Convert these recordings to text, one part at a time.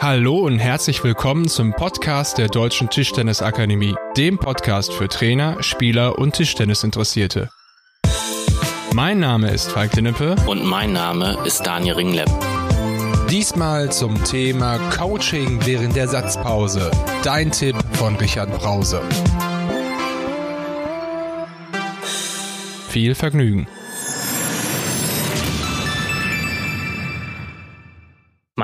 Hallo und herzlich willkommen zum Podcast der Deutschen Tischtennisakademie, dem Podcast für Trainer, Spieler und Tischtennisinteressierte. Mein Name ist Falk Dinnepe und mein Name ist Daniel Ringlepp. Diesmal zum Thema Coaching während der Satzpause. Dein Tipp von Richard Brause. Viel Vergnügen.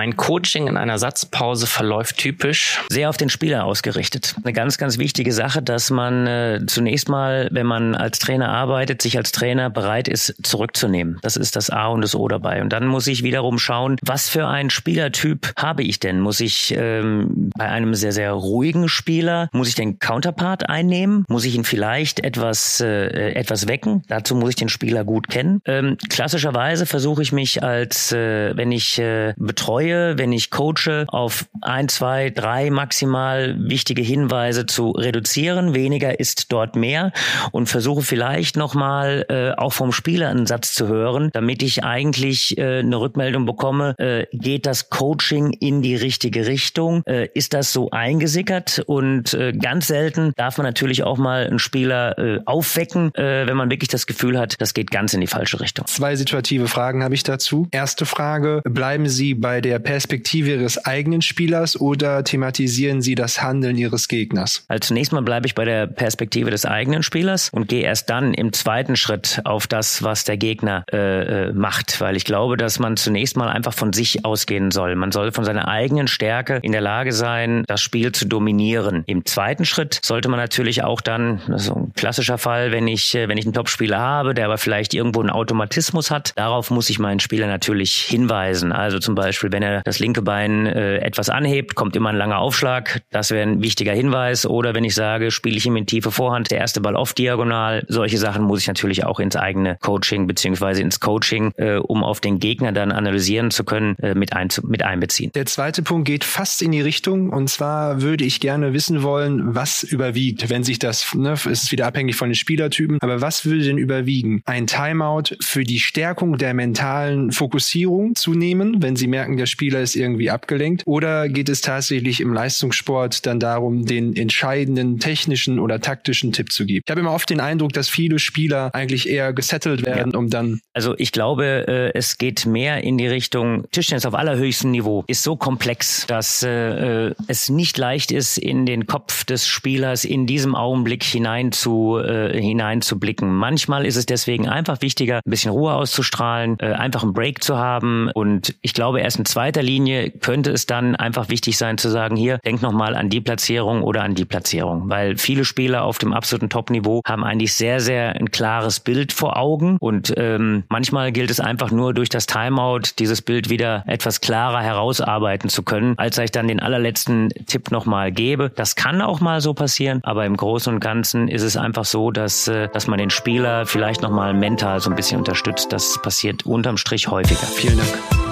Mein Coaching in einer Satzpause verläuft typisch sehr auf den Spieler ausgerichtet. Eine ganz, ganz wichtige Sache, dass man äh, zunächst mal, wenn man als Trainer arbeitet, sich als Trainer bereit ist, zurückzunehmen. Das ist das A und das O dabei. Und dann muss ich wiederum schauen, was für ein Spielertyp habe ich denn? Muss ich ähm, bei einem sehr, sehr ruhigen Spieler, muss ich den Counterpart einnehmen? Muss ich ihn vielleicht etwas, äh, etwas wecken? Dazu muss ich den Spieler gut kennen. Ähm, klassischerweise versuche ich mich als, äh, wenn ich äh, betreue, betreue, wenn ich coache, auf ein, zwei, drei maximal wichtige Hinweise zu reduzieren. Weniger ist dort mehr und versuche vielleicht nochmal äh, auch vom Spieler einen Satz zu hören, damit ich eigentlich äh, eine Rückmeldung bekomme, äh, geht das Coaching in die richtige Richtung? Äh, ist das so eingesickert? Und äh, ganz selten darf man natürlich auch mal einen Spieler äh, aufwecken, äh, wenn man wirklich das Gefühl hat, das geht ganz in die falsche Richtung. Zwei situative Fragen habe ich dazu. Erste Frage, bleiben Sie bei der der Perspektive Ihres eigenen Spielers oder thematisieren Sie das Handeln Ihres Gegners? Also zunächst mal bleibe ich bei der Perspektive des eigenen Spielers und gehe erst dann im zweiten Schritt auf das, was der Gegner äh, äh, macht, weil ich glaube, dass man zunächst mal einfach von sich ausgehen soll. Man soll von seiner eigenen Stärke in der Lage sein, das Spiel zu dominieren. Im zweiten Schritt sollte man natürlich auch dann, das ist ein klassischer Fall, wenn ich, äh, wenn ich einen Topspieler habe, der aber vielleicht irgendwo einen Automatismus hat, darauf muss ich meinen Spieler natürlich hinweisen. Also zum Beispiel, wenn er das linke Bein äh, etwas anhebt, kommt immer ein langer Aufschlag. Das wäre ein wichtiger Hinweis. Oder wenn ich sage, spiele ich ihm in tiefe Vorhand, der erste Ball off diagonal. Solche Sachen muss ich natürlich auch ins eigene Coaching beziehungsweise ins Coaching, äh, um auf den Gegner dann analysieren zu können, äh, mit, ein, mit einbeziehen. Der zweite Punkt geht fast in die Richtung. Und zwar würde ich gerne wissen wollen, was überwiegt, wenn sich das, ne, ist wieder abhängig von den Spielertypen, aber was würde denn überwiegen? Ein Timeout für die Stärkung der mentalen Fokussierung zu nehmen, wenn Sie merken, der Spieler ist irgendwie abgelenkt? Oder geht es tatsächlich im Leistungssport dann darum, den entscheidenden technischen oder taktischen Tipp zu geben? Ich habe immer oft den Eindruck, dass viele Spieler eigentlich eher gesettelt werden, ja. um dann. Also ich glaube, äh, es geht mehr in die Richtung Tischtennis auf allerhöchstem Niveau ist so komplex, dass äh, äh, es nicht leicht ist, in den Kopf des Spielers in diesem Augenblick hinein zu äh, hineinzublicken. Manchmal ist es deswegen einfach wichtiger, ein bisschen Ruhe auszustrahlen, einfach einen Break zu haben. Und ich glaube, erst in zweiter Linie könnte es dann einfach wichtig sein zu sagen, hier, denk nochmal an die Platzierung oder an die Platzierung. Weil viele Spieler auf dem absoluten Top-Niveau haben eigentlich sehr, sehr ein klares Bild vor Augen. Und ähm, manchmal gilt es einfach nur durch das Timeout, dieses Bild wieder etwas klarer herausarbeiten zu können, als ich dann den allerletzten Tipp nochmal gebe. Das kann auch mal so passieren, aber im Großen und Ganzen ist es einfach so, dass, äh, dass man den Spieler vielleicht nochmal mental so ein bisschen unterstützt. Das passiert unterm Strich häufiger. Vielen Dank.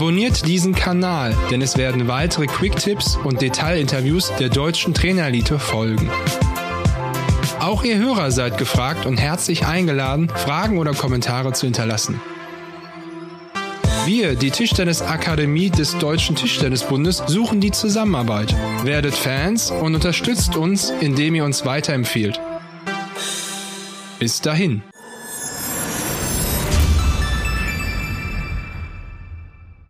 Abonniert diesen Kanal, denn es werden weitere Quick-Tipps und Detailinterviews der deutschen Trainerelite folgen. Auch ihr Hörer seid gefragt und herzlich eingeladen, Fragen oder Kommentare zu hinterlassen. Wir, die Tischtennisakademie des Deutschen Tischtennisbundes, suchen die Zusammenarbeit. Werdet Fans und unterstützt uns, indem ihr uns weiterempfehlt. Bis dahin.